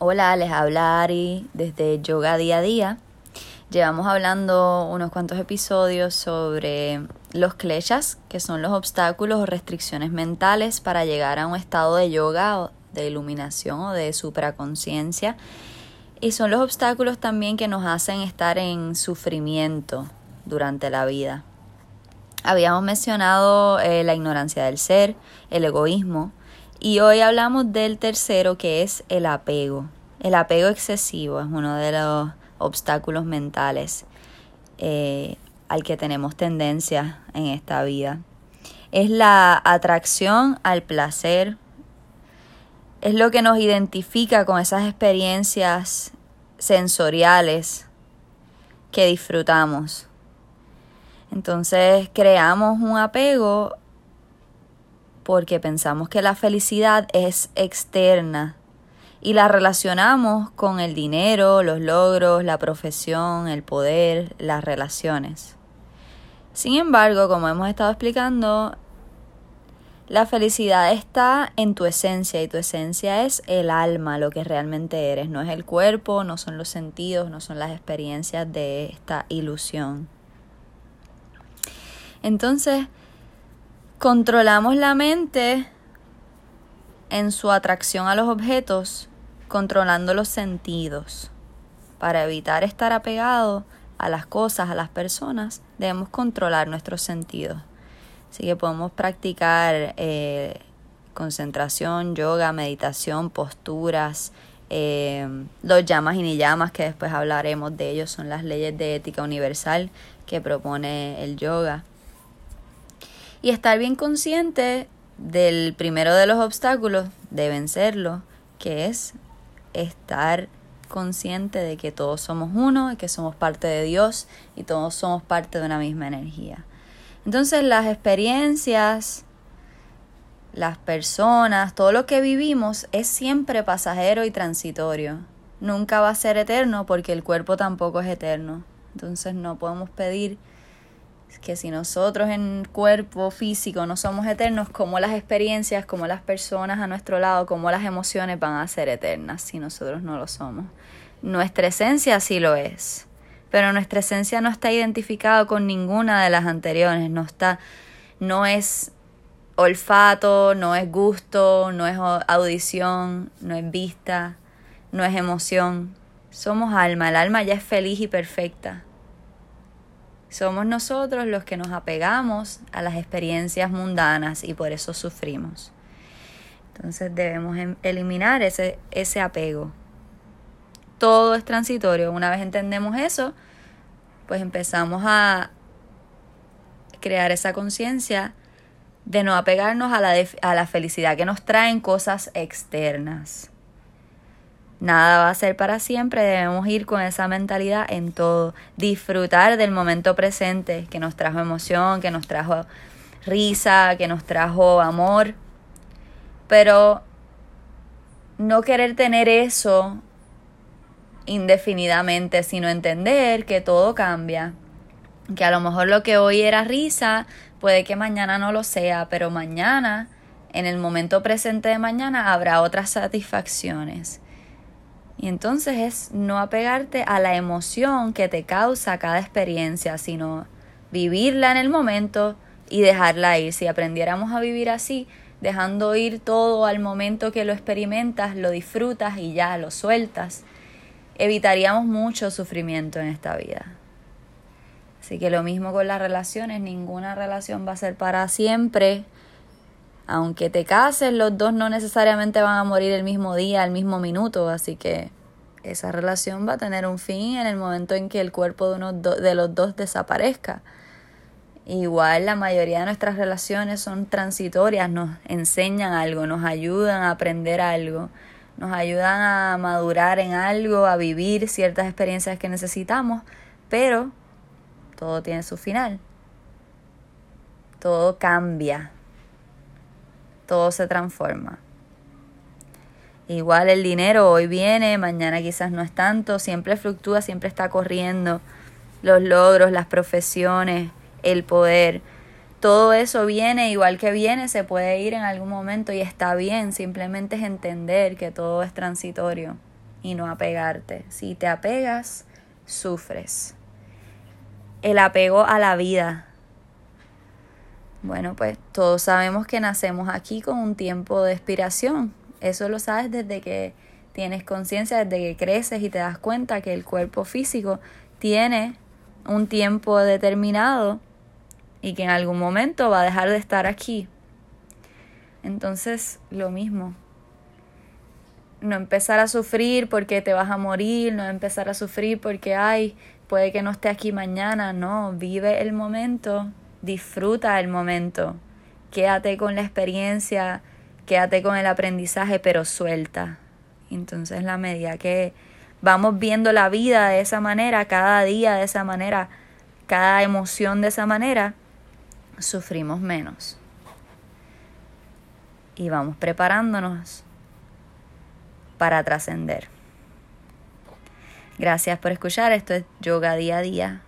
Hola, les habla Ari desde Yoga Día a Día. Llevamos hablando unos cuantos episodios sobre los kleshas, que son los obstáculos o restricciones mentales para llegar a un estado de yoga, de iluminación o de supraconciencia. Y son los obstáculos también que nos hacen estar en sufrimiento durante la vida. Habíamos mencionado eh, la ignorancia del ser, el egoísmo, y hoy hablamos del tercero que es el apego. El apego excesivo es uno de los obstáculos mentales eh, al que tenemos tendencia en esta vida. Es la atracción al placer. Es lo que nos identifica con esas experiencias sensoriales que disfrutamos. Entonces creamos un apego porque pensamos que la felicidad es externa y la relacionamos con el dinero, los logros, la profesión, el poder, las relaciones. Sin embargo, como hemos estado explicando, la felicidad está en tu esencia y tu esencia es el alma, lo que realmente eres, no es el cuerpo, no son los sentidos, no son las experiencias de esta ilusión. Entonces, Controlamos la mente en su atracción a los objetos, controlando los sentidos. Para evitar estar apegado a las cosas, a las personas, debemos controlar nuestros sentidos. Así que podemos practicar eh, concentración, yoga, meditación, posturas, eh, los llamas y ni llamas, que después hablaremos de ellos, son las leyes de ética universal que propone el yoga y estar bien consciente del primero de los obstáculos de vencerlo, que es estar consciente de que todos somos uno, y que somos parte de Dios y todos somos parte de una misma energía. Entonces las experiencias, las personas, todo lo que vivimos es siempre pasajero y transitorio. Nunca va a ser eterno porque el cuerpo tampoco es eterno. Entonces no podemos pedir que si nosotros en cuerpo físico no somos eternos, como las experiencias, como las personas a nuestro lado, como las emociones van a ser eternas si nosotros no lo somos. Nuestra esencia sí lo es, pero nuestra esencia no está identificada con ninguna de las anteriores, no está, no es olfato, no es gusto, no es audición, no es vista, no es emoción. Somos alma, el alma ya es feliz y perfecta. Somos nosotros los que nos apegamos a las experiencias mundanas y por eso sufrimos. Entonces debemos em, eliminar ese, ese apego. Todo es transitorio. Una vez entendemos eso, pues empezamos a crear esa conciencia de no apegarnos a la, a la felicidad que nos traen cosas externas. Nada va a ser para siempre, debemos ir con esa mentalidad en todo, disfrutar del momento presente que nos trajo emoción, que nos trajo risa, que nos trajo amor, pero no querer tener eso indefinidamente, sino entender que todo cambia, que a lo mejor lo que hoy era risa puede que mañana no lo sea, pero mañana, en el momento presente de mañana, habrá otras satisfacciones y entonces es no apegarte a la emoción que te causa cada experiencia, sino vivirla en el momento y dejarla ir. Si aprendiéramos a vivir así, dejando ir todo al momento que lo experimentas, lo disfrutas y ya lo sueltas, evitaríamos mucho sufrimiento en esta vida. Así que lo mismo con las relaciones, ninguna relación va a ser para siempre. Aunque te cases, los dos no necesariamente van a morir el mismo día, el mismo minuto, así que esa relación va a tener un fin en el momento en que el cuerpo de, uno de los dos desaparezca. Igual la mayoría de nuestras relaciones son transitorias, nos enseñan algo, nos ayudan a aprender algo, nos ayudan a madurar en algo, a vivir ciertas experiencias que necesitamos, pero todo tiene su final. Todo cambia todo se transforma. Igual el dinero hoy viene, mañana quizás no es tanto, siempre fluctúa, siempre está corriendo. Los logros, las profesiones, el poder, todo eso viene, igual que viene, se puede ir en algún momento y está bien, simplemente es entender que todo es transitorio y no apegarte. Si te apegas, sufres. El apego a la vida. Bueno, pues todos sabemos que nacemos aquí con un tiempo de expiración. Eso lo sabes desde que tienes conciencia, desde que creces y te das cuenta que el cuerpo físico tiene un tiempo determinado y que en algún momento va a dejar de estar aquí. Entonces, lo mismo. No empezar a sufrir porque te vas a morir, no empezar a sufrir porque, ay, puede que no esté aquí mañana. No, vive el momento, disfruta el momento. Quédate con la experiencia, quédate con el aprendizaje, pero suelta. Entonces, la medida que vamos viendo la vida de esa manera, cada día de esa manera, cada emoción de esa manera, sufrimos menos. Y vamos preparándonos para trascender. Gracias por escuchar. Esto es Yoga Día a Día